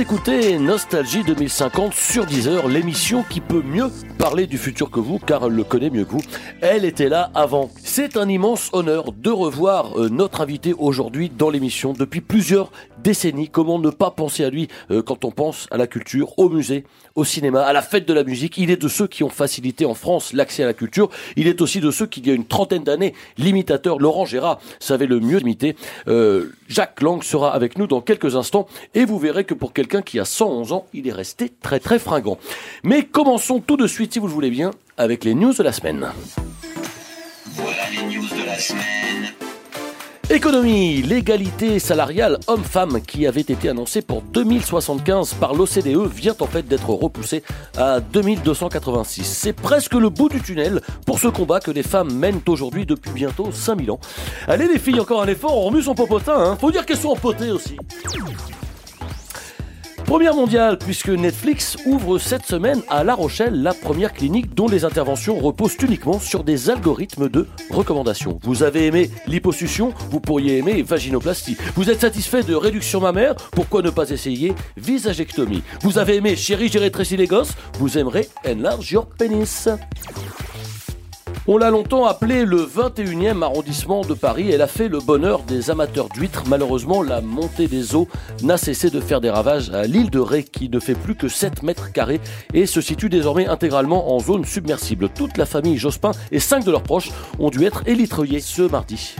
Écoutez Nostalgie 2050 sur Deezer, l'émission qui peut mieux parler du futur que vous, car elle le connaît mieux que vous. Elle était là avant. C'est un immense honneur de revoir euh, notre invité aujourd'hui dans l'émission depuis plusieurs décennies. Comment ne pas penser à lui euh, quand on pense à la culture, au musée, au cinéma, à la fête de la musique? Il est de ceux qui ont facilité en France l'accès à la culture. Il est aussi de ceux qui, il y a une trentaine d'années, l'imitateur Laurent Gérard savait le mieux imiter. Euh, Jacques Lang sera avec nous dans quelques instants et vous verrez que pour quelqu'un qui a 111 ans, il est resté très très fringant. Mais commençons tout de suite, si vous le voulez bien, avec les news de la semaine. Voilà les news de la semaine. Économie, l'égalité salariale homme-femme qui avait été annoncée pour 2075 par l'OCDE vient en fait d'être repoussée à 2286. C'est presque le bout du tunnel pour ce combat que les femmes mènent aujourd'hui depuis bientôt 5000 ans. Allez les filles, encore un effort, on remue son popotin, hein. faut dire qu'elles sont empotées aussi. Première mondiale, puisque Netflix ouvre cette semaine à La Rochelle la première clinique dont les interventions reposent uniquement sur des algorithmes de recommandation. Vous avez aimé liposuction, vous pourriez aimer vaginoplastie. Vous êtes satisfait de réduction mammaire, pourquoi ne pas essayer visagectomie? Vous avez aimé chérie, j'ai rétréci les gosses, vous aimerez enlarge your penis. On l'a longtemps appelée le 21e arrondissement de Paris. Elle a fait le bonheur des amateurs d'huîtres. Malheureusement, la montée des eaux n'a cessé de faire des ravages à l'île de Ré qui ne fait plus que 7 mètres carrés et se situe désormais intégralement en zone submersible. Toute la famille Jospin et 5 de leurs proches ont dû être élitreuillés ce mardi.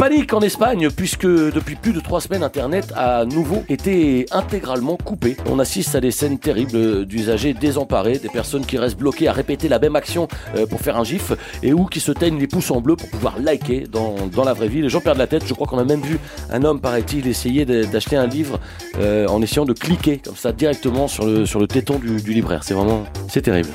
Panique en Espagne puisque depuis plus de trois semaines Internet a nouveau été intégralement coupé. On assiste à des scènes terribles d'usagers désemparés, des personnes qui restent bloquées à répéter la même action euh, pour faire un gif et ou qui se teignent les pouces en bleu pour pouvoir liker dans, la vraie vie. Les gens perdent la tête. Je crois qu'on a même vu un homme, paraît-il, essayer d'acheter un livre euh, en essayant de cliquer comme ça directement sur le, sur téton du, du libraire. C'est vraiment, c'est terrible.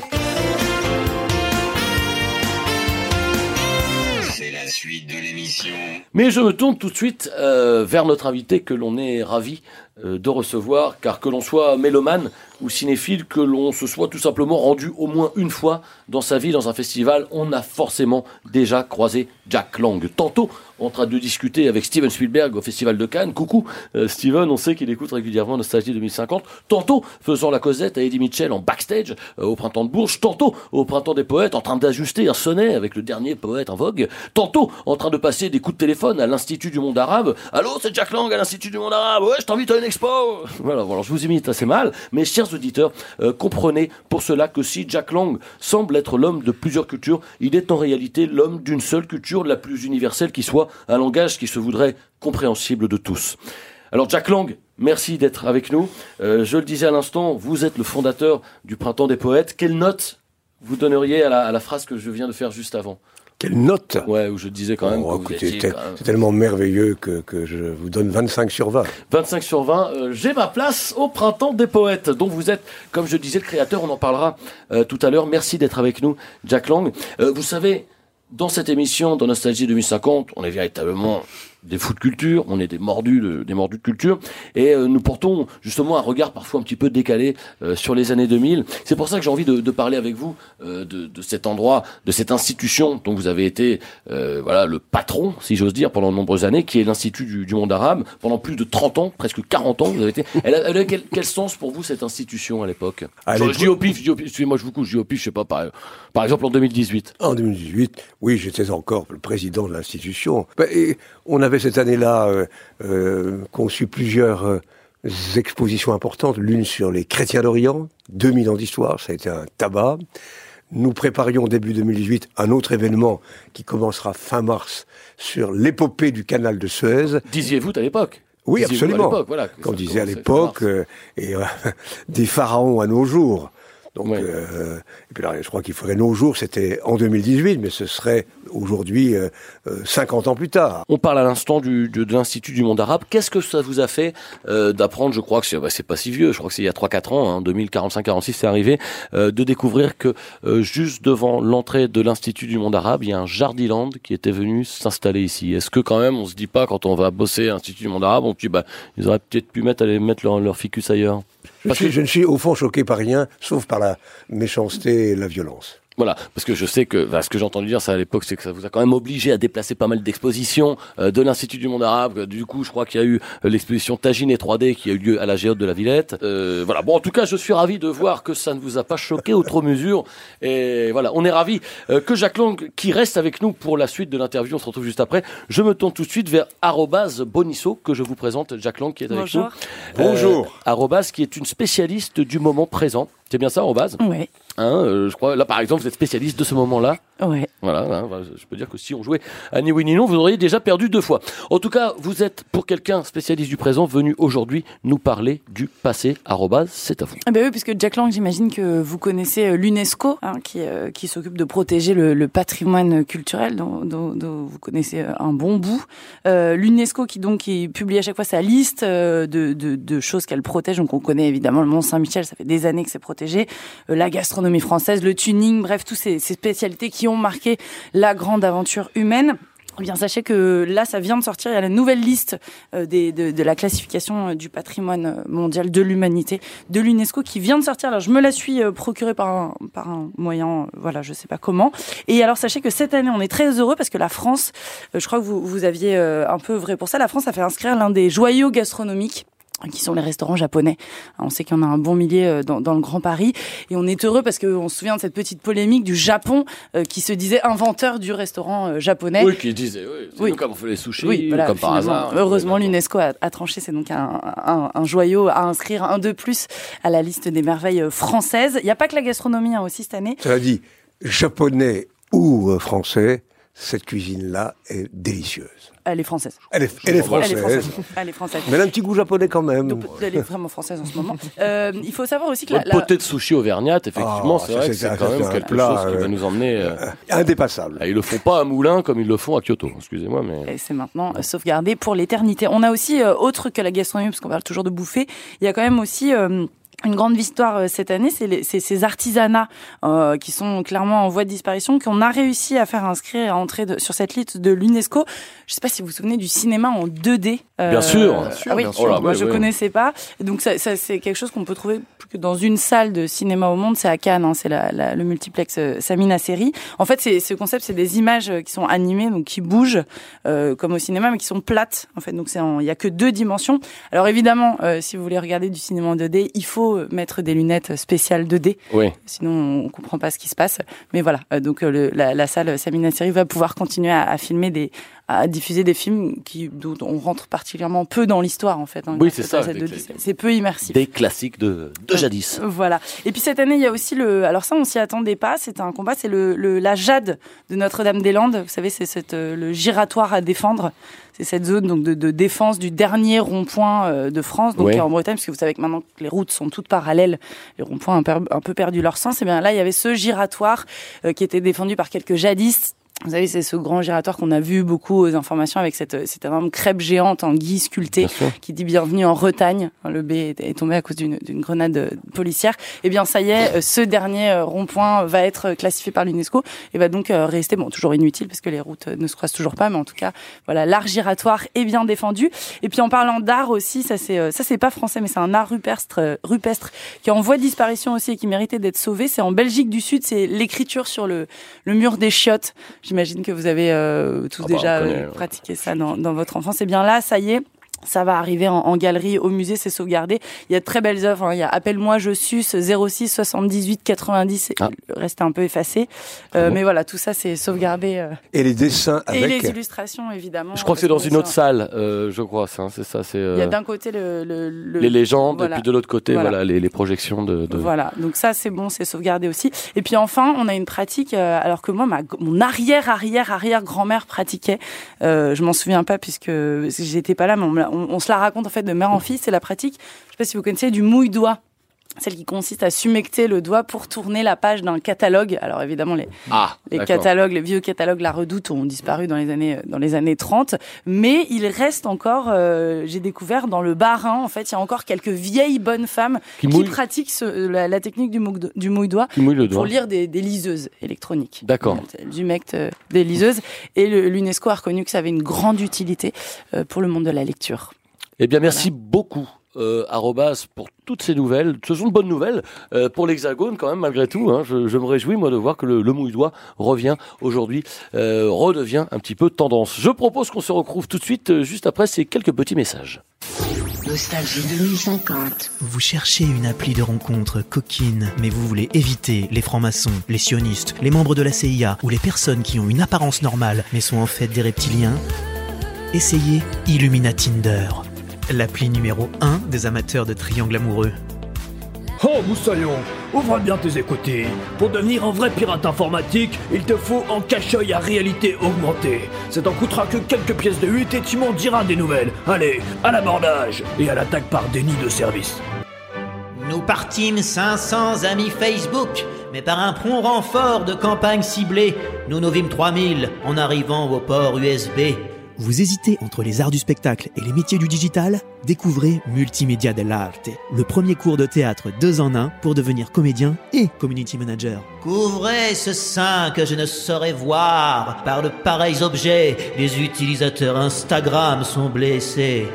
Mais je me tourne tout de suite euh, vers notre invité que l'on est ravi euh, de recevoir, car que l'on soit mélomane ou cinéphile, que l'on se soit tout simplement rendu au moins une fois dans sa vie dans un festival, on a forcément déjà croisé Jack Lang. Tantôt en train de discuter avec Steven Spielberg au Festival de Cannes. Coucou euh, Steven, on sait qu'il écoute régulièrement Nostalgie 2050. Tantôt faisant la causette à Eddie Mitchell en backstage euh, au printemps de Bourges. Tantôt au printemps des poètes en train d'ajuster un sonnet avec le dernier poète en vogue. Tantôt en train de passer des coups de téléphone à l'Institut du monde arabe. Allô, c'est Jack Lang à l'Institut du monde arabe. Ouais, je t'invite à une expo. Voilà, je vous imite assez mal, mais chers auditeurs, euh, comprenez pour cela que si Jack Lang semble être l'homme de plusieurs cultures, il est en réalité l'homme d'une seule culture, la plus universelle qui soit, un langage qui se voudrait compréhensible de tous. Alors Jack Lang, merci d'être avec nous. Euh, je le disais à l'instant, vous êtes le fondateur du Printemps des Poètes. Quelle note vous donneriez à la, à la phrase que je viens de faire juste avant? Quelle note? Ouais, où je disais quand même Oh, c'est même- tellement merveilleux que, que je vous donne 25 sur 20. 25 sur 20, euh, j'ai ma place au Printemps des Poètes, dont vous êtes, comme je disais, le créateur, on en parlera euh, tout à l'heure. Merci d'être avec nous, Jack Lang. Euh, vous savez, dans cette émission, dans Nostalgie 2050, on est véritablement des fous de culture, on est des mordus de, des mordus de culture, et euh, nous portons justement un regard parfois un petit peu décalé euh, sur les années 2000. C'est pour ça que j'ai envie de, de parler avec vous euh, de, de cet endroit, de cette institution dont vous avez été euh, voilà le patron, si j'ose dire, pendant de nombreuses années, qui est l'Institut du, du monde arabe. Pendant plus de 30 ans, presque 40 ans, vous avez été. Elle a, elle a quel, quel sens pour vous cette institution à l'époque? Je dis au pif, je dis au pif, excusez-moi, je vous couche, je dis au pif, je sais pas, par, par exemple en 2018. En 2018, oui, j'étais encore le président de l'institution. Et on avait cette année-là euh, euh, conçu plusieurs euh, expositions importantes, l'une sur les chrétiens d'Orient, 2000 ans d'histoire, ça a été un tabac. Nous préparions début 2018 un autre événement qui commencera fin mars sur l'épopée du canal de Suez. Disiez-vous à l'époque? Oui, absolument. voilà, disait à l'époque, euh, et euh, des pharaons à nos jours. Donc, euh, et puis là, je crois qu'il faudrait nos jours, c'était en 2018, mais ce serait aujourd'hui euh, euh, 50 ans plus tard. On parle à l'instant du, de, de l'Institut du monde arabe. Qu'est-ce que ça vous a fait euh, d'apprendre, je crois que c'est bah, c'est pas si vieux, je crois que c'est il y a 3-4 ans, hein, 2045-46 c'est arrivé, euh, de découvrir que euh, juste devant l'entrée de l'Institut du monde arabe, il y a un Jardiland qui était venu s'installer ici. Est-ce que quand même on se dit pas quand on va bosser à l'Institut du monde arabe, on se dit bah ils auraient peut-être pu mettre aller mettre leur, leur ficus ailleurs? Je, Parce suis- que- je ne suis au fond choqué par rien, sauf par la méchanceté et la violence. Voilà, parce que je sais que bah, ce que j'ai entendu dire ça à l'époque, c'est que ça vous a quand même obligé à déplacer pas mal d'expositions euh, de l'Institut du monde arabe. Du coup, je crois qu'il y a eu euh, l'exposition Tagine et 3D qui a eu lieu à la Géode de la Villette. Euh, voilà. Bon, en tout cas, je suis ravi de voir que ça ne vous a pas choqué outre mesure. Et voilà, on est ravi euh, que Jacques Lang, qui reste avec nous pour la suite de l'interview, on se retrouve juste après. Je me tourne tout de suite vers arrobase Bonisso que je vous présente. Jacques Lang qui est avec Bonjour. nous. Bonjour. Euh, arrobase qui est une spécialiste du moment présent. C'est bien ça, arrobase Ouais, Hein, euh, je crois, là par exemple, vous êtes spécialiste de ce moment-là. ouais. Voilà, hein, voilà, je peux dire que si on jouait à ni oui ni non, vous auriez déjà perdu deux fois. En tout cas, vous êtes, pour quelqu'un spécialiste du présent, venu aujourd'hui nous parler du passé. C'est à vous. Ah bah oui, puisque Jack Lang, j'imagine que vous connaissez euh, l'UNESCO, hein, qui, euh, qui s'occupe de protéger le, le patrimoine culturel, dont, dont- dont vous connaissez un bon bout. Euh, L'UNESCO, qui donc qui publie à chaque fois sa liste de, de, de choses qu'elle protège. Donc on connaît évidemment le Mont Saint-Michel, ça fait des années que c'est protégé. Euh, la gastronomie française, le tuning, bref, toutes ces, ces spécialités qui ont marqué la grande aventure humaine. Eh bien, sachez que là, ça vient de sortir. Il y a la nouvelle liste euh, des, de, de la classification euh, du patrimoine mondial de l'humanité de l'UNESCO qui vient de sortir. Alors, je me la suis procurée par un, par un moyen, voilà, je sais pas comment. Et alors, sachez que cette année, on est très heureux parce que la France, je crois que vous, vous aviez un peu vrai pour ça, la France a fait inscrire l'un des joyaux gastronomiques qui sont les restaurants japonais. On sait qu'il y en a un bon millier euh, dans, dans le Grand Paris. Et on est heureux parce qu'on se souvient de cette petite polémique du Japon euh, qui se disait inventeur du restaurant euh, japonais. Oui, qui disait, oui, c'est Oui. nous comme on fait les sushis, Oui, voilà, comme par hasard. Heureusement, l'UNESCO a, a tranché. C'est donc un, un, un joyau à inscrire, un de plus à la liste des merveilles françaises. Il n'y a pas que la gastronomie hein, aussi cette année. Cela dit, japonais ou français, cette cuisine-là est délicieuse. Elle est française. Elle est, elle est Elle française. est française. Elle est française. Mais elle a un petit goût japonais quand même. Donc, elle est vraiment française en ce moment. Euh, il faut savoir aussi que la, la- potée de sushi auvergnate, effectivement, Ah, c'est ça, vrai que c'est quand même quelque plat, chose qui euh, va nous emmener. euh, Indépassable. ah, ils le font pas à Moulins comme ils le font à Kyoto. Excusez-moi, mais. Et c'est maintenant euh, sauvegardé pour l'éternité. On a aussi, euh, autre que la gastronomie, parce qu'on parle toujours de bouffer, il y a quand même aussi... une grande victoire euh, cette année, c'est ces artisanats euh, qui sont clairement en voie de disparition, qu'on a réussi à faire inscrire, à entrer de- sur cette liste de l'UNESCO. Je sais pas si vous vous souvenez du cinéma en 2D. euh, Bien sûr. ah Bien sûr, oui, bien sûr. moi Oh là, je oui, oui. connaissais pas. Donc ça, ça, c'est quelque chose qu'on peut trouver plus que dans une salle de cinéma au monde, c'est à Cannes, hein, c'est la, la- le multiplex euh, Samina Série. En fait, ce concept, c'est des images qui sont animées, donc qui bougent euh, comme au cinéma, mais qui sont plates. En fait, donc il y a que deux dimensions. Alors évidemment, euh, si vous voulez regarder du cinéma en 2D, il faut euh, mettre des lunettes spéciales 2D, Oui. sinon on comprend pas ce qui se passe. Mais voilà, euh, donc euh, le- la, la salle Samina Série va pouvoir continuer à, à filmer des, à diffuser des films qui dont on rentre particulièrement peu dans l'histoire en fait. hein, Oui, c'est ça, cette des 2D. classiques. C'est peu immersif. Des classiques de, de jadis. Voilà. Et puis cette année, il y a aussi le. Alors ça, on s'y attendait pas. C'était un combat. C'est le, le la Jade de Notre-Dame-des-Landes. Vous savez, c'est cette euh, le giratoire à défendre. C'est cette zone donc de, de défense du dernier rond-point euh, de France, donc Ouais. en Bretagne, parce que vous savez que maintenant que les routes sont toutes parallèles, les ronds-points ont un, peu perdu leur sens. Et bien là, il y avait ce giratoire euh, qui était défendu par quelques jadistes. Vous savez, c'est ce grand giratoire qu'on a vu beaucoup aux informations avec cette, cette énorme crêpe géante en guy sculpté Bien sûr. qui dit bienvenue en Retagne. Le B est, tombé à cause d'une grenade euh, policière. Eh bien, ça y est, euh, ce dernier euh, rond-point va être classifié par l'UNESCO et va donc rester, bon, toujours inutile parce que les routes ne se croisent toujours pas, mais en tout cas, voilà, l'art giratoire est bien défendu. Et puis, en parlant d'art aussi, ça c'est ça c'est pas français, mais c'est un art rupestre, rupestre qui est en voie de disparition aussi et qui méritait d'être sauvé. C'est en Belgique du Sud, c'est l'écriture sur le, le mur des chiottes. J'imagine que vous avez euh, tous Ah bah, déjà euh, pratiqué ça dans, dans votre enfance. Et bien là, ça y est. Ça va arriver en, en galerie au musée, c'est sauvegardé. Il y a de très belles œuvres. hein. Il y a Appelle-moi, je suce 06 78 90. et Ah. Le reste est un peu effacé. Euh, bon Mais voilà, tout ça c'est sauvegardé. euh. Et les dessins Et avec. les illustrations, évidemment. Je crois que c'est dans parce une autre salle, euh, je crois, ça, hein, c'est ça, c'est Il y a euh, d'un côté le, le, le- les légendes, voilà. et puis de l'autre côté, Voilà. voilà, les, les projections de. de- Voilà, donc ça c'est bon, c'est sauvegardé aussi. Et puis enfin, on a une pratique, euh, alors que moi, ma, mon arrière, arrière, arrière grand-mère pratiquait. Euh, je m'en souviens pas puisque j'étais pas là, mais on on, se la raconte en fait de mère en fille. C'est la pratique. Je sais pas si vous connaissez du mouille-doigt. Celle qui consiste à sumecter le doigt pour tourner la page d'un catalogue. Alors évidemment, les, Ah, les catalogues, les vieux catalogues La Redoute ont disparu dans les années dans les années 30, mais il reste encore. euh, J'ai découvert dans le Bas-Rhin, en fait, il y a encore quelques vieilles bonnes femmes Qui pratiquent ce- la, la technique du, mouille- du mouille-doigt mouille pour lire des, des liseuses électroniques. D'accord. Du mec euh, des liseuses. Et l'UNESCO a reconnu que ça avait une grande utilité euh, pour le monde de la lecture. Eh bien, merci beaucoup. Euh, arrobas pour toutes ces nouvelles. Ce sont de bonnes nouvelles euh, pour l'Hexagone quand même malgré tout. hein. Je, je me réjouis moi de voir que le, le mouille-doigt revient aujourd'hui, euh, redevient un petit peu tendance. Je propose qu'on se retrouve tout de suite euh, juste après ces quelques petits messages. Nostalgie 2050. Vous cherchez une appli de rencontre coquine, mais vous voulez éviter les francs-maçons, les sionistes, les membres de la CIA ou les personnes qui ont une apparence normale mais sont en fait des reptiliens? Essayez Illumina Tinder, l'appli numéro 1 des amateurs de triangles amoureux. Oh Moussaillon, ouvre bien tes écoutilles. Pour devenir un vrai pirate informatique, il te faut un cache-œil à réalité augmentée. Ça t'en coûtera que quelques pièces de 8 et tu m'en diras des nouvelles. Allez, à l'abordage et à l'attaque par déni de service. Nous partîmes 500 amis Facebook, mais par un prompt renfort de campagne ciblée, nous nous vîmes 3000 en arrivant au port USB. Vous hésitez entre les arts du spectacle et les métiers du digital Découvrez Multimédia dell'Arte, le premier cours de théâtre deux en un pour devenir comédien et community manager. Couvrez ce sein que je ne saurais voir. Par de pareils objets, les utilisateurs Instagram sont blessés.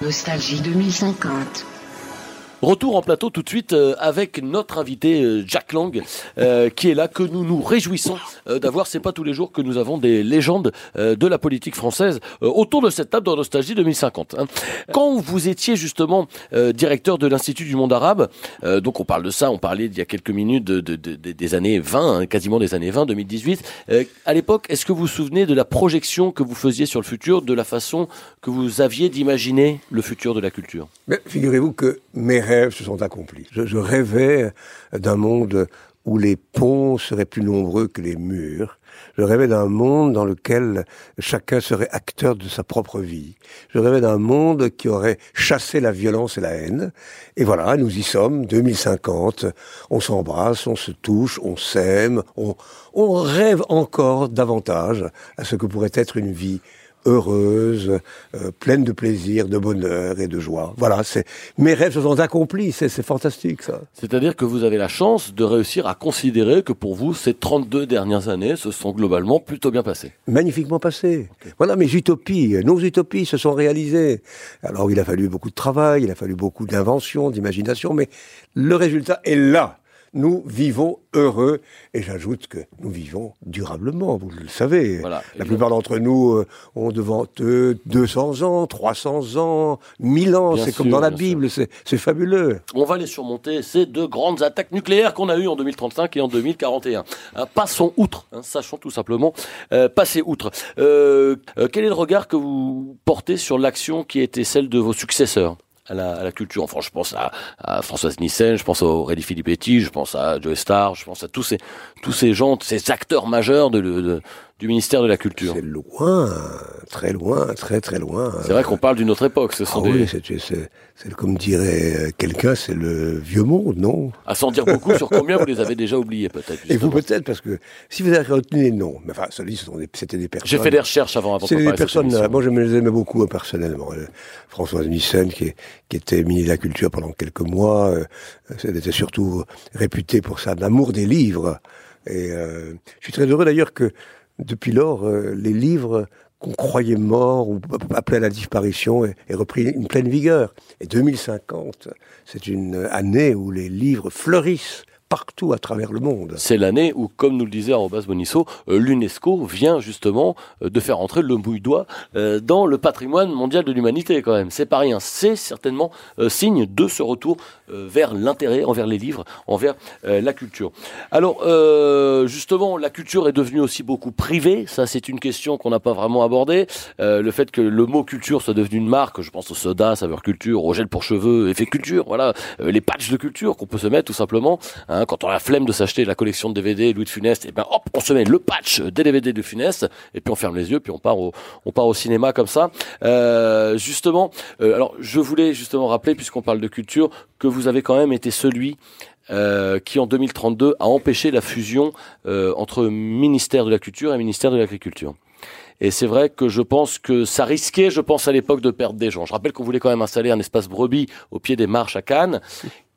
Nostalgie 2050. Retour en plateau tout de suite euh, avec notre invité euh, Jack Lang euh, qui est là, que nous nous réjouissons d'avoir. C'est pas tous les jours que nous avons des légendes de la politique française autour de cette table de Nostalgie 2050. hein. Quand vous étiez justement directeur de l'Institut du monde arabe, donc on parle de ça, on parlait il y a quelques minutes de, de- de- de- des années 20, hein, quasiment des années 20, 2018. Euh, à l'époque, est-ce que vous vous souvenez de la projection que vous faisiez sur le futur, de la façon que vous aviez d'imaginer le futur de la culture? Figurez-vous que mes rêves se sont accomplis. Je, rêvais d'un monde où les ponts seraient plus nombreux que les murs. Je rêvais d'un monde dans lequel chacun serait acteur de sa propre vie. Je rêvais d'un monde qui aurait chassé la violence et la haine. Et voilà, nous y sommes, 2050. On s'embrasse, on se touche, on s'aime, on rêve encore davantage à ce que pourrait être une vie heureuse, euh, pleine de plaisir, de bonheur et de joie. Voilà, c'est mes rêves se sont accomplis, c'est c'est fantastique ça. C'est-à-dire que vous avez la chance de réussir à considérer que pour vous, ces 32 dernières années se sont globalement plutôt bien passées. Magnifiquement passé. Voilà, mes utopies, nos utopies se sont réalisées. Alors il a fallu beaucoup de travail, il a fallu beaucoup d'invention, d'imagination, mais le résultat est là. Nous vivons heureux, et j'ajoute que nous vivons durablement, vous le savez. Voilà. La plupart d'entre nous euh, ont devant eux 200 ans, 300 ans, 1000 ans, c'est comme dans la Bible, c'est fabuleux. On va les surmonter, ces deux grandes attaques nucléaires qu'on a eues en 2035 et en 2041. Hein, passons outre, hein, sachons tout simplement euh, passer outre. Euh, euh, quel est le regard que vous portez sur l'action qui a été celle de vos successeurs? À la, à la culture. Enfin, je pense à, à Françoise Nissen, je pense à Aurélie Filippetti, je pense à Joe Star, je pense à tous ces tous ces gens, ces acteurs majeurs de, de- du ministère de la Culture. C'est loin, très loin, très très loin. C'est vrai qu'on parle d'une autre époque. Ce Ah sont des, oui, c'est, comme dirait euh, quelqu'un, c'est le vieux monde, non? À s'en dire beaucoup sur combien vous les avez déjà oubliés peut-être. Et vous peut-être, parce que si vous avez retenu les noms, mais enfin, ceux-là, ce sont des- c'était des personnes. J'ai fait des recherches avant. avant C'est des personnes, moi je me les aimais beaucoup euh, personnellement. Euh, Françoise Nissen, qui, était ministre de la Culture pendant quelques mois, euh, elle était surtout réputée pour ça, l'amour des livres. Et euh, je suis très heureux d'ailleurs que depuis lors, euh, les livres qu'on croyait morts ou appelés à la disparition aient repris une pleine vigueur. Et 2050, c'est une année où les livres fleurissent C'est l'année où, comme nous le disait Arobas Bonisso, euh, l'UNESCO vient justement euh, de faire entrer le mouille-doigt euh, dans le patrimoine mondial de l'humanité quand même. C'est pas rien. C'est certainement signe de ce retour vers l'intérêt envers les livres, envers la culture. Alors, justement, la culture est devenue aussi beaucoup privée. Ça, c'est une question qu'on n'a pas vraiment abordée. Le fait que le mot culture soit devenu une marque, je pense au soda, saveur culture, au gel pour cheveux, effet culture, voilà, les patchs de culture qu'on peut se mettre tout simplement. hein, Hein, quand on a la flemme de s'acheter la collection de DVD Louis de Funès, et ben hop, on se met le patch des DVD de Funès, et puis on ferme les yeux, puis on part au, on part au cinéma comme ça. Euh, justement, euh, alors je voulais justement rappeler, puisqu'on parle de culture, que vous avez quand même été celui euh, qui en 2032 a empêché la fusion euh, entre ministère de la Culture et ministère de l'Agriculture. Et c'est vrai que je pense que ça risquait, je pense à l'époque, de perdre des gens. Je rappelle qu'on voulait quand même installer un espace brebis au pied des marches à Cannes.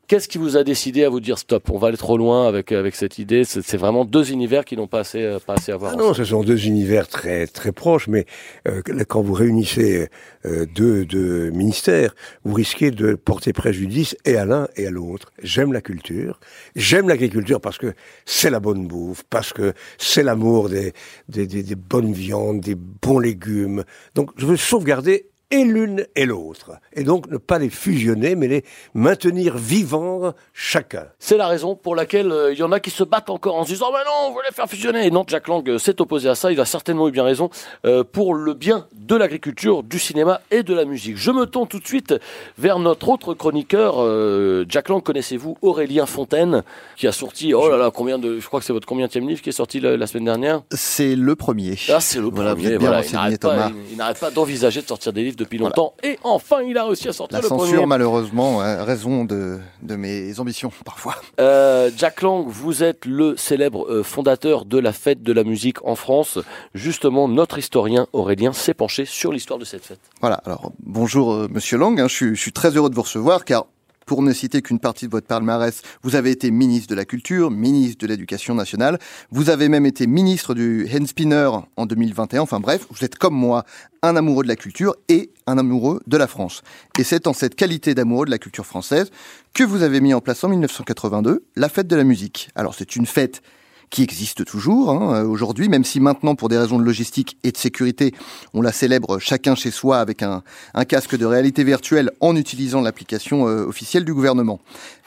Qu'est-ce qui vous a décidé à vous dire stop, on va aller trop loin avec avec cette idée C'est vraiment deux univers qui n'ont pas assez euh, pas assez à voir. Ah non, ce sont deux univers très très proches, mais euh, quand vous réunissez euh, deux, deux ministères, vous risquez de porter préjudice et à l'un et à l'autre. J'aime la culture, j'aime l'agriculture parce que c'est la bonne bouffe, parce que c'est l'amour des, des, des, des bonnes viandes, des bons légumes. Donc je veux sauvegarder et l'une et l'autre. Et donc ne pas les fusionner, mais les maintenir vivants chacun. C'est la raison pour laquelle euh, il y en a qui se battent encore en se disant mais non, on veut les faire fusionner. Et non, Jack Lang euh, s'est opposé à ça. Il a certainement eu bien raison euh, pour le bien de l'agriculture, du cinéma et de la musique. Je me tourne tout de suite vers notre autre chroniqueur. euh, Jack Lang, connaissez-vous Aurélien Fontaine, qui a sorti oh là là combien de, je crois que c'est votre combienième livre qui est sorti la, la semaine dernière? C'est le premier. Ah, c'est le premier. êtes bien voilà, il renseigné, n'arrête pas, Thomas. il- il n'arrête pas d'envisager de sortir des livres depuis longtemps. Et enfin, il a réussi à sortir La le censure, premier. malheureusement, a raison de, de mes ambitions, parfois. Euh, Jack Lang, vous êtes le célèbre euh, fondateur de la fête de la musique en France. Justement, notre historien Aurélien s'est penché sur l'histoire de cette fête. Voilà, alors bonjour euh, Monsieur Lang, hein, je, suis, je suis très heureux de vous recevoir car pour ne citer qu'une partie de votre palmarès, vous avez été ministre de la Culture, ministre de l'Éducation nationale, vous avez même été ministre du Handspinner en 2021, enfin bref, vous êtes comme moi un amoureux de la culture et un amoureux de la France. Et c'est en cette qualité d'amoureux de la culture française que vous avez mis en place en 1982 la fête de la musique. Alors c'est une fête qui existe toujours hein, euh, aujourd'hui, même si maintenant, pour des raisons de logistique et de sécurité, on la célèbre chacun chez soi avec un, un casque de réalité virtuelle en utilisant l'application euh, officielle du gouvernement.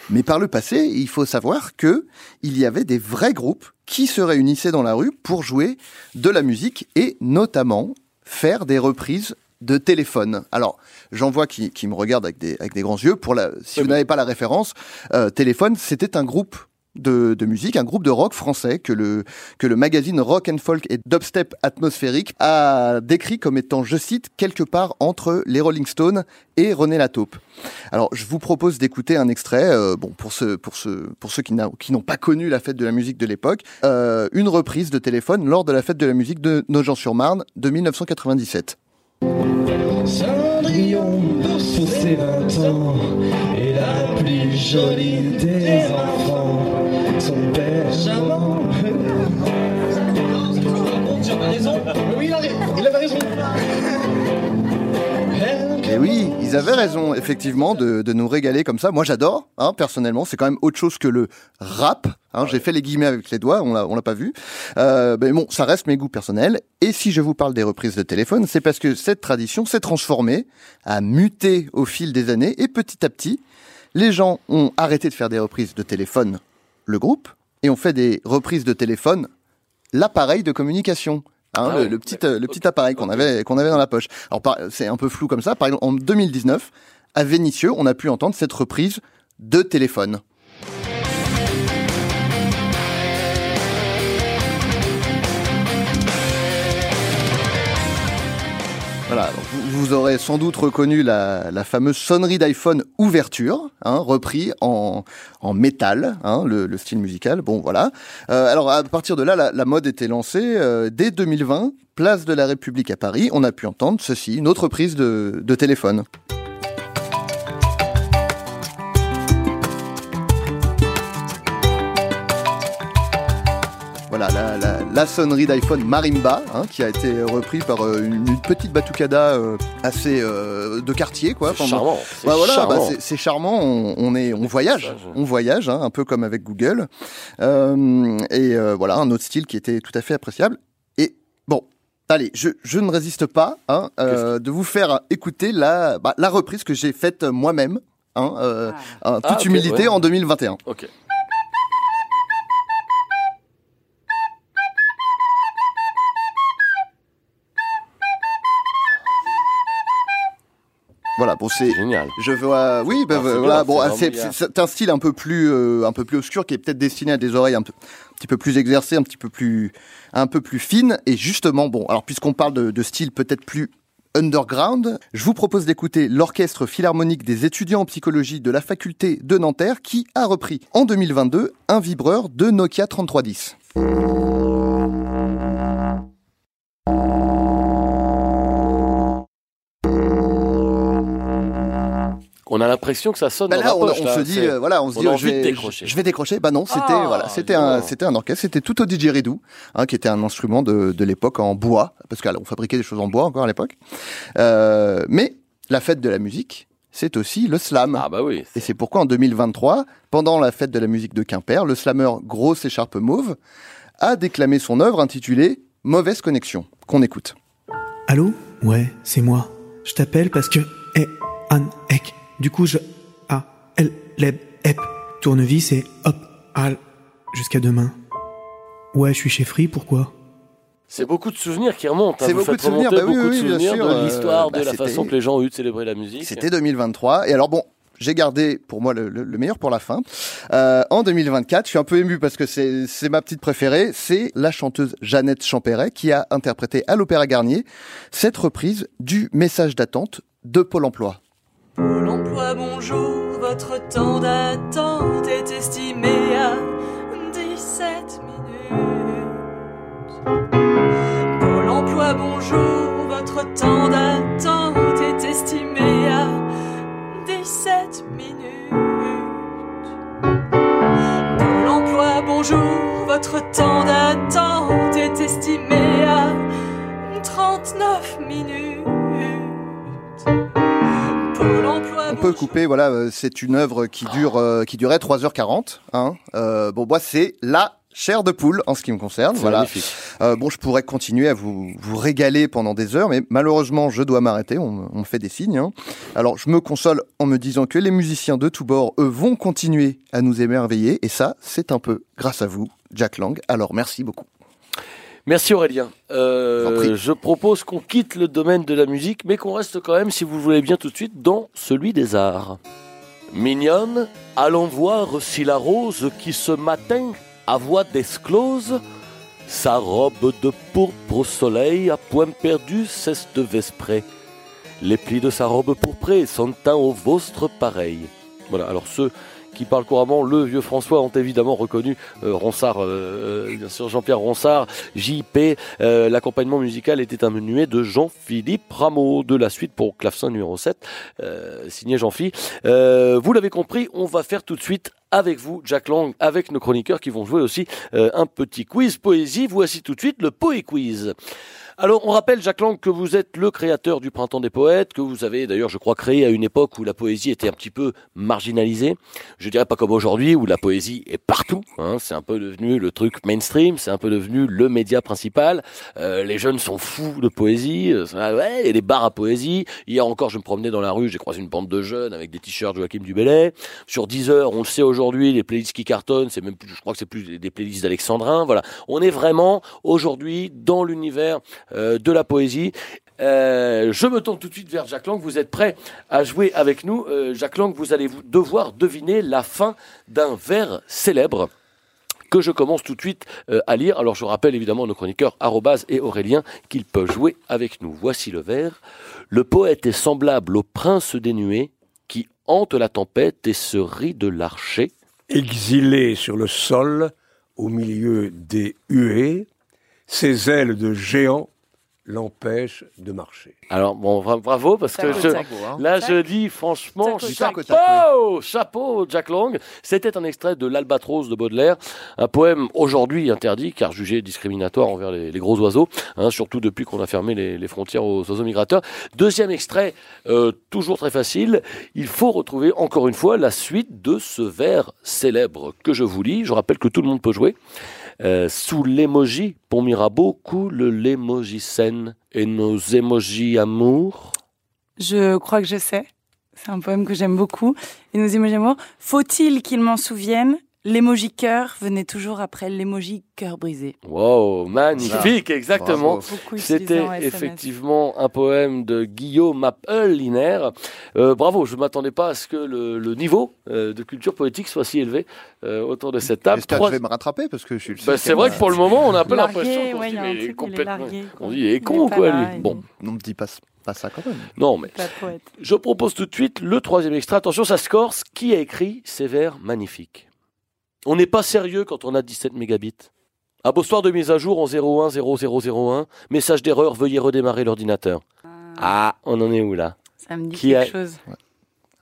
Mais par le passé, il faut savoir que il y avait des vrais groupes qui se réunissaient dans la rue pour jouer de la musique et notamment faire des reprises de téléphone. Alors, j'en vois qui, qui me regardent avec des, avec des grands yeux. Pour la, si vous n'avez pas la référence, euh, téléphone, c'était un groupe de, musique, un groupe de rock français que le, que le magazine Rock and Folk et Dubstep Atmosphérique a décrit comme étant, je cite, quelque part entre les Rolling Stones et René Lataupe. Alors, je vous propose d'écouter un extrait, euh, bon, pour, ceux, pour, ceux, pour ceux qui n'ont pas connu la fête de la musique de l'époque, euh, une reprise de téléphone lors de la fête de la musique de Nogent-sur-Marne de 1997. Cendrillon, pour ses 20 ans, est la plus jolie des enfants. Son charmant. Oui. Et oui, ils avaient raison, effectivement, de, de nous régaler comme ça. Moi, j'adore, hein, personnellement. C'est quand même autre chose que le rap. Hein, J'ai fait les guillemets avec les doigts, on l'a, on l'a pas vu. Euh, mais bon, ça reste mes goûts personnels. Et si je vous parle des reprises de téléphone, c'est parce que cette tradition s'est transformée, a muté au fil des années, et petit à petit, les gens ont arrêté de faire des reprises de téléphone, le groupe, et ont fait des reprises de téléphone, l'appareil de communication. Hein, Ah le, petit, euh, le petit appareil qu'on avait, qu'on avait dans la poche. Alors, c'est un peu flou comme ça. Par exemple, en 2019, à Vénissieux, on a pu entendre cette reprise de téléphone. Vous, aurez sans doute reconnu la, fameuse sonnerie d'iPhone ouverture, hein, repris en, métal, hein, le, le style musical. Bon, voilà. Euh, alors à partir de là, la, mode était lancée. Euh, dès 2020, place de la République à Paris, on a pu entendre ceci, une autre prise de, téléphone. Voilà, la sonnerie d'iPhone Marimba, hein, qui a été repris par euh, une, une petite batucada euh, assez euh, de quartier, quoi. C'est Enfin, charmant, c'est voilà, charmant. bah, c'est- charmant. On, on est, on voyage, on voyage, hein, un peu comme avec Google. Et voilà, un autre style qui était tout à fait appréciable. Et bon. Allez, je, je ne résiste pas hein, euh, de vous faire écouter la, bah, la reprise que j'ai faite moi-même, hein, euh, en toute Ah, humilité, ouais. en 2021. Ok. Voilà, bon, c'est génial. Je vois, oui, bah, Ah, c'est voilà, bon, c'est ah, c'est un style un peu plus, euh, un peu plus obscur qui est peut-être destiné à des oreilles un, peu- un petit peu plus exercées, un petit peu plus, un peu plus fines. Et justement, bon, alors puisqu'on parle de, de style peut-être plus underground, je vous propose d'écouter l'orchestre philharmonique des étudiants en psychologie de la faculté de Nanterre qui a repris en 2022 un vibreur de Nokia 3310. L'impression que ça sonne Bah dans là, la on, poche, on là. se dit, euh, voilà, on se on dit, a euh, envie je de vais, décrocher. je vais décrocher. Bah non, c'était Ah, voilà, c'était un, c'était un orchestre, c'était tout au didgeridoo, hein, qui était un instrument de, de l'époque en bois, parce qu'on fabriquait des choses en bois encore à l'époque. Euh, mais la fête de la musique, c'est aussi le slam. Ah bah oui. Et c'est pourquoi en 2023, pendant la fête de la musique de Quimper, le slammer Grosse Écharpe Mauve a déclamé son œuvre intitulée Mauvaise connexion, qu'on écoute. Allô? Ouais, c'est moi. Je t'appelle parce que... Eh, an, ek. Du coup, je... A, L, leb, ep. Tournevis et hop, al. Jusqu'à demain. Ouais, je suis chez Free, pourquoi? C'est beaucoup de souvenirs qui remontent. hein. C'est beaucoup de souvenirs, bah oui, beaucoup oui, de bien souvenirs sûr, de euh, l'histoire, bah, de la c'était- façon que les gens ont eu de célébrer la musique. C'était 2023. Et alors bon, j'ai gardé pour moi le, le- le meilleur pour la fin. Euh, en 2024, je suis un peu ému parce que c'est c'est ma petite préférée. C'est la chanteuse Jeannette Champéret qui a interprété à l'Opéra Garnier cette reprise du message d'attente de Pôle Emploi. Bonjour, votre temps d'attente est estimé à 17 minutes. Pôle emploi, bonjour, votre temps d'attente est estimé à 17 minutes. Pôle emploi, bonjour, votre temps d'attente est estimé à 39 minutes. Pôle emploi, peut couper, voilà, euh, c'est une œuvre qui dure, euh, qui durait 3h40. Hein. Euh, bon, moi, c'est la chair de poule en ce qui me concerne. Voilà. Euh, bon, je pourrais continuer à vous, vous régaler pendant des heures, mais malheureusement, je dois m'arrêter. On, on me fait des signes. hein. Alors, je me console en me disant que les musiciens de tous bords, eux, vont continuer à nous émerveiller. Et ça, c'est un peu grâce à vous, Jack Lang. Alors, merci beaucoup. Merci Aurélien. Euh, Je propose qu'on quitte le domaine de la musique, mais qu'on reste quand même, si vous le voulez bien tout de suite, dans celui des arts. Mignonne, allons voir si la rose qui ce matin a voix d'esclose, sa robe de pourpre au soleil a point perdu cette vesprée. Les plis de sa robe pourprée sont un au vôtre pareil. Voilà, alors ceux qui parlent couramment le vieux François ont évidemment reconnu euh, Ronsard, euh, euh, bien sûr Jean-Pierre Ronsard, JP. L'accompagnement musical était un menuet de Jean-Philippe Rameau, de la suite pour clavecin numéro 7, euh, signé Jean-Phi. Vous l'avez compris, on va faire tout de suite avec vous, Jack Lang, avec nos chroniqueurs qui vont jouer aussi euh, un petit quiz poésie. Voici tout de suite le Poé Quiz. Alors, on rappelle, Jacques Lang, que vous êtes le créateur du Printemps des Poètes, que vous avez d'ailleurs, je crois, créé à une époque où la poésie était un petit peu marginalisée. Je dirais pas comme aujourd'hui, où la poésie est partout. hein. c'est un peu devenu le truc mainstream, c'est un peu devenu le média principal. Euh, les jeunes sont fous de poésie. Euh, ouais, il y a des bars à poésie. Hier encore, je me promenais dans la rue, j'ai croisé une bande de jeunes avec des t-shirts Joachim Dubélé. Sur Deezer, on le sait aujourd'hui, les playlists qui cartonnent, c'est même plus, je crois que c'est plus des playlists d'Alexandrin. Voilà, on est vraiment aujourd'hui dans l'univers de la poésie. Euh, je me tourne tout de suite vers Jacques Lang. Vous êtes prêt à jouer avec nous Euh, Jacques Lang, vous allez devoir deviner la fin d'un vers célèbre que je commence tout de suite euh, à lire. Alors je rappelle évidemment nos chroniqueurs Arrobase et Aurélien qu'ils peuvent jouer avec nous. Voici le vers. Le poète est semblable au prince des nuées qui hante la tempête et se rit de l'archer. Exilé sur le sol, au milieu des huées, ses ailes de géant l'empêchent de marcher. Alors bon, bra- bravo parce Ça que je, ça hein. là Ça je dis franchement chapeau, chapeau Jack Lang. C'était un extrait de l'Albatros de Baudelaire, un poème aujourd'hui interdit car jugé discriminatoire envers les, les gros oiseaux, hein, surtout depuis qu'on a fermé les, les frontières aux oiseaux migrateurs. Deuxième extrait, euh, toujours très facile. Il faut retrouver encore une fois la suite de ce vers célèbre que je vous lis. Je rappelle que tout le monde peut jouer. Euh, sous l'émoji, pour Mirabeau, coule l'émoji scène et nos émojis amour. Je crois que je sais. C'est un poème que j'aime beaucoup. Et nous imaginons, faut-il qu'il m'en souvienne L'emoji cœur venait toujours après l'emoji cœur brisé. Wow, magnifique, exactement. C'était effectivement un poème de Guillaume Appel-Linaire. Euh, bravo, je ne m'attendais pas à ce que le, le niveau euh, de culture poétique soit si élevé euh, autour de cette table. Trois- que je vais me rattraper parce que je suis le Bah, seul c'est vrai que pour le moment, on a un peu l'impression qu'on ouais, dit, est complètement. largué, on dit, il est Il con, est pas quoi, là, lui. Bon, Non, me dis pas, pas ça quand même. non, mais je propose tout de suite le troisième extrait. Attention, ça se corse. Qui a écrit ces vers magnifiques On n'est pas sérieux quand on a 17 mégabits. À beau soir de mise à jour en 010001. Message d'erreur, veuillez redémarrer l'ordinateur. Ah, on en est où là? Ça me dit Qui quelque a- chose.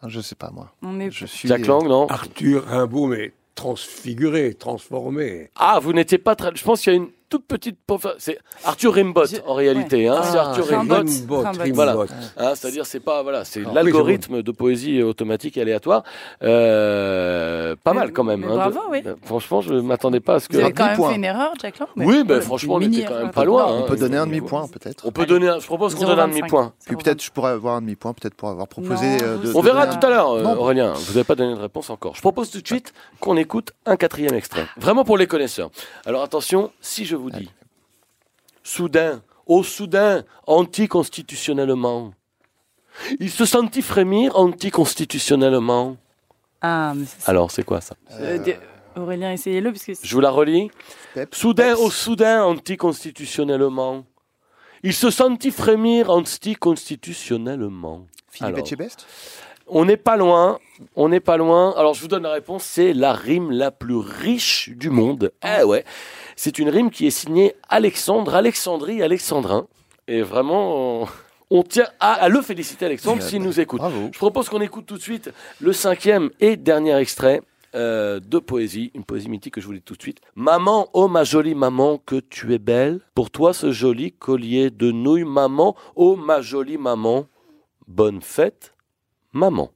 Ah, Je sais pas moi. On est Je suis. Jack Lang, non? Arthur Rimbaud, mais transfiguré, transformé. Ah, vous n'étiez pas très. Je pense qu'il y a une toute petite. pauvre- C'est Arthur Rimbaud en réalité. Hein, Ah, c'est Arthur Rimbaud. Rimbaud, Rimbaud. Voilà. Hein, C'est-à-dire, c'est pas voilà, c'est Ah, l'algorithme de poésie automatique et aléatoire. Euh, pas Mais- mal quand même. hein, bravo, de- oui. euh, Franchement, je m'attendais pas à ce que. Vous avez quand même demi-point. fait une erreur, Jack Lang mais- Oui, ben franchement, on était quand même pas loin. On hein. peut donner un demi-point peut-être. On peut donner. Je propose qu'on donne un 0,25. demi-point. Puis peut-être je pourrais avoir un demi-point, peut-être pour avoir proposé. Euh, On verra tout à l'heure. Aurélien. Vous n'avez pas donné de réponse encore. Je propose tout de suite qu'on écoute un quatrième extrait. Vraiment pour les connaisseurs. Alors attention, si je vous dis soudain, au soudain, anticonstitutionnellement, il se sentit frémir anticonstitutionnellement. Ah, mais c'est- Alors c'est quoi ça? Euh, di- Aurélien, essayez-le, parce que Je vous la relis. Pep- Soudain, Peps. au soudain, anticonstitutionnellement. Il se sentit frémir anticonstitutionnellement. Philippe Alors. Etchebest? On n'est pas loin. On n'est pas loin. Alors, je vous donne la réponse. C'est la rime la plus riche du monde. Eh ouais. C'est une rime qui est signée Alexandre, Alexandrie, Alexandrin. Et vraiment, on- on tient à, à le féliciter, Alexandre, s'il nous écoute. Bravo. Je propose qu'on écoute tout de suite le cinquième et dernier extrait euh, de poésie, une poésie mythique que je vous lis tout de suite. Maman, oh ma jolie maman, que tu es belle. Pour toi ce joli collier de nouilles, maman, oh ma jolie maman, bonne fête, maman.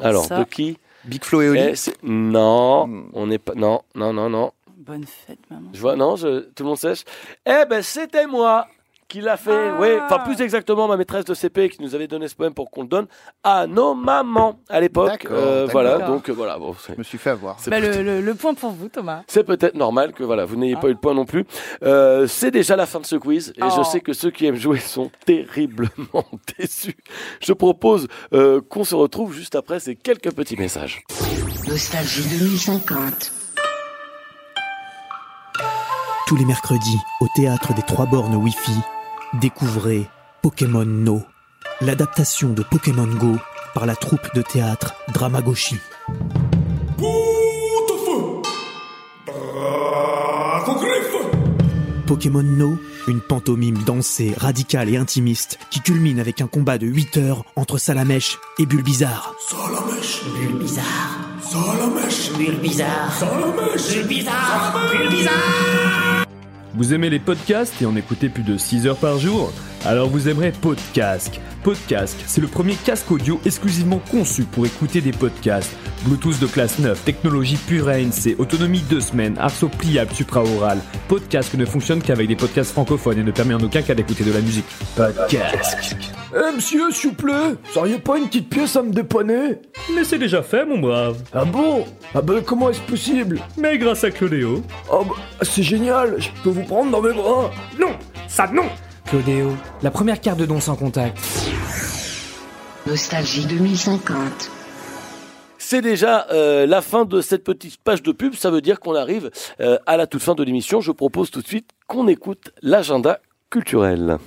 Alors, Ça. de qui Big Flo et Oli est-ce- Non, Hmm. on n'est pas. Non, non, non, non. bonne fête, maman. Je vois, non, je- tout le monde sèche. Eh ben, c'était moi qui l'a fait. Ah. Oui, enfin, plus exactement, ma maîtresse de CP qui nous avait donné ce poème pour qu'on le donne à nos mamans à l'époque. D'accord, Euh, d'accord. voilà, donc euh, voilà. Bon, Je me suis fait avoir. c'est Bah, peut- le, le- le point pour vous, Thomas. c'est peut-être normal que voilà, vous n'ayez Ah. pas eu le point non plus. Euh, c'est déjà la fin de ce quiz et je Oh. sais que ceux qui aiment jouer sont terriblement déçus. Je propose euh, qu'on se retrouve juste après ces quelques petits messages. Nostalgie 2050. Tous les mercredis, au théâtre des Trois Bornes Wi-Fi, découvrez Pokémon No, l'adaptation de Pokémon Go par la troupe de théâtre Dramagoshi. Pokémon No, une pantomime dansée, radicale et intimiste qui culmine avec un combat de 8 heures entre Salamèche et Bulbizarre. Vous aimez les podcasts et en écoutez plus de 6 heures par jour? Alors vous aimerez Podcasque. Podcasque, c'est le premier casque audio exclusivement conçu pour écouter des podcasts. Bluetooth de classe 9, technologie pure ANC, autonomie 2 semaines, arceau pliable supraoral. Podcasque ne fonctionne qu'avec des podcasts francophones et ne permet en aucun cas d'écouter de la musique. Podcasque. Eh monsieur, s'il vous plaît, vous auriez pas une petite pièce à me dépanner? Mais c'est déjà fait mon brave. Ah bon? Ah ben comment est-ce possible? Mais grâce à Claudéo. Ah bah, c'est génial, je peux vous prendre dans mes bras Non Ça non Claudéo, la première carte de don sans contact. Nostalgie 2050. C'est déjà euh, la fin de cette petite page de pub. Ça veut dire qu'on arrive euh, à la toute fin de l'émission. Je propose tout de suite qu'on écoute l'agenda culturel.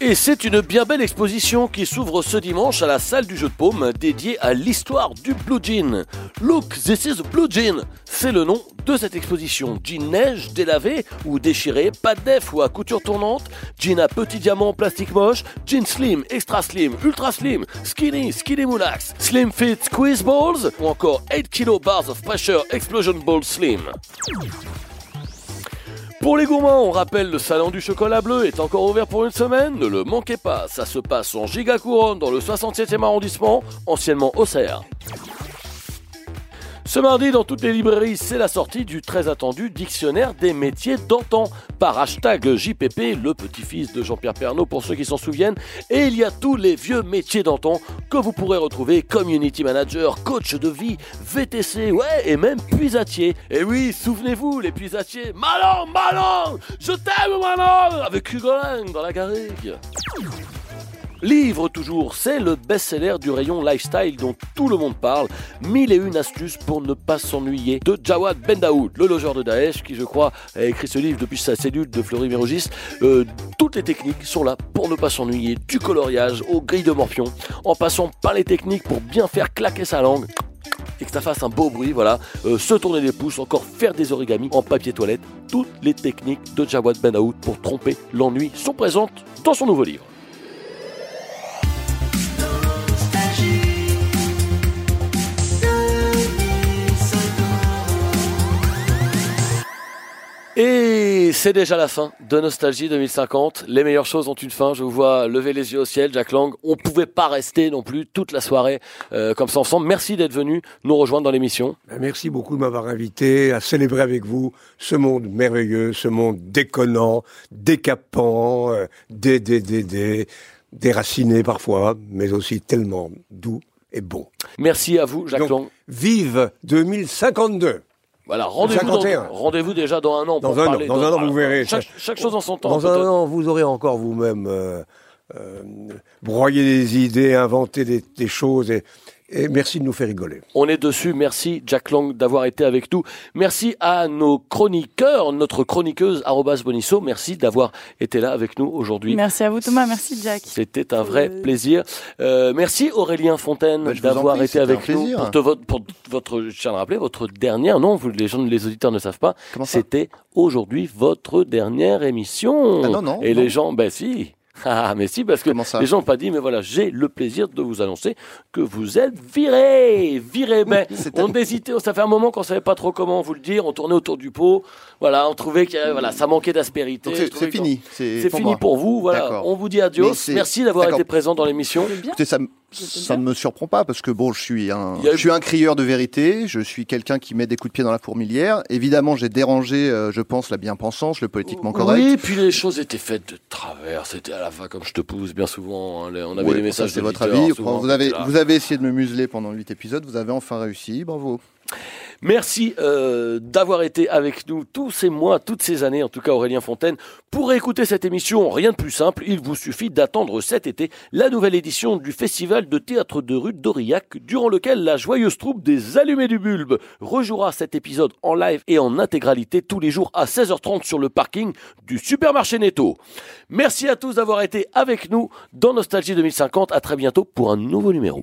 Et c'est une bien belle exposition qui s'ouvre ce dimanche à la salle du jeu de paume dédiée à l'histoire du blue jean. Look, this is blue jean. C'est le nom de cette exposition. Jean neige, délavé ou déchiré, pas de def ou à couture tournante, jean à petits diamants plastique moche, jean slim, extra slim, ultra slim, skinny, skinny moulax, slim fit squeeze balls ou encore 8 kg bars of pressure explosion ball slim. Pour les gourmands, on rappelle le salon du chocolat bleu est encore ouvert pour une semaine. Ne le manquez pas, ça se passe en Giga Couronne dans le 67e arrondissement, anciennement Auxerre. Ce mardi, dans toutes les librairies, c'est la sortie du très attendu dictionnaire des métiers d'antan par hashtag JPP, le petit-fils de Jean-Pierre Pernaud pour ceux qui s'en souviennent. Et il y a tous les vieux métiers d'antan que vous pourrez retrouver community manager, coach de vie, VTC, ouais, et même puisatier. Et oui, souvenez-vous, les puisatiers, Manon, Manon, je t'aime Manon, avec Hugo Lang dans la garrigue. Livre toujours, c'est le best-seller du rayon lifestyle dont tout le monde parle. Mille et une astuces pour ne pas s'ennuyer de Jawad Ben Daoud, le logeur de Daesh, qui je crois a écrit ce livre depuis sa cellule de Fleury-Mérogis. Euh, toutes les techniques sont là pour ne pas s'ennuyer, du coloriage aux grilles de morpion, en passant par les techniques pour bien faire claquer sa langue et que ça fasse un beau bruit, voilà, euh, se tourner les pouces, encore faire des origamis en papier toilette. Toutes les techniques de Jawad Ben Daoud pour tromper l'ennui sont présentes dans son nouveau livre. Et c'est déjà la fin de Nostalgie 2050. Les meilleures choses ont une fin. Je vous vois lever les yeux au ciel, Jack Lang. On pouvait pas rester non plus toute la soirée euh, comme ça ensemble. Merci d'être venu nous rejoindre dans l'émission. Ben, Merci beaucoup de m'avoir invité à célébrer avec vous ce monde merveilleux, ce monde déconnant, décapant, euh, dé, dé, dé, dé, déraciné parfois, mais aussi tellement doux et bon. Merci à vous, Jacques Donc, Lang. Vive 2052 Voilà, rendez-vous dans- 51. rendez-vous déjà dans un an Dans pour un an, dans un an, vous verrez. Chaque, chaque chose en son temps. Dans un an, vous aurez encore vous-même euh, euh, broyé des idées, inventé des, des choses, et, et merci de nous faire rigoler. On est dessus. Merci Jack Lang d'avoir été avec nous. Merci à nos chroniqueurs, notre chroniqueuse arrobas Bonisso. Merci d'avoir été là avec nous aujourd'hui. Merci à vous Thomas, merci Jack. C'était un vrai plaisir. Euh, merci Aurélien Fontaine Bah, je vous en d'avoir été c'était un avec nous pour, te- votre, pour votre, je tiens à le rappeler, votre dernière, non, vous, les gens, les auditeurs ne savent pas, c'était aujourd'hui votre dernière émission. Ah non, non, Et non. les gens, ben si. Ah, mais si, parce que les gens n'ont pas dit, mais voilà, j'ai le plaisir de vous annoncer que vous êtes viré, viré. Ben, on hésitait, ça fait un moment qu'on savait pas trop comment vous le dire, on tournait autour du pot, voilà, on trouvait que voilà, ça manquait d'aspérité. C'est- fini, c'est fini moi. pour vous, voilà. On vous dit adios. Mais Merci d'avoir été présent dans l'émission. Écoutez, ça, ça ne me surprend pas parce que bon, je suis un, je suis un crieur de vérité. Je suis quelqu'un qui met des coups de pied dans la fourmilière. Évidemment, j'ai dérangé, euh, je pense, la bien-pensance, le politiquement correct. Oui, puis les choses étaient faites de travers. C'était la fin comme je te pousse bien souvent. hein. On avait Ouais, des messages c'est votre avis. souvent, Vous avez, vous avez essayé de me museler pendant 8 épisodes. Vous avez enfin réussi. Bravo. Merci euh, d'avoir été avec nous tous ces mois, toutes ces années, en tout cas Aurélien Fontaine. Pour écouter cette émission, rien de plus simple, il vous suffit d'attendre cet été la nouvelle édition du Festival de théâtre de rue d'Aurillac, durant lequel la joyeuse troupe des Allumés du Bulbe rejouera cet épisode en live et en intégralité tous les jours à 16h30 sur le parking du supermarché Netto. Merci à tous d'avoir été avec nous dans Nostalgie 2050. À très bientôt pour un nouveau numéro.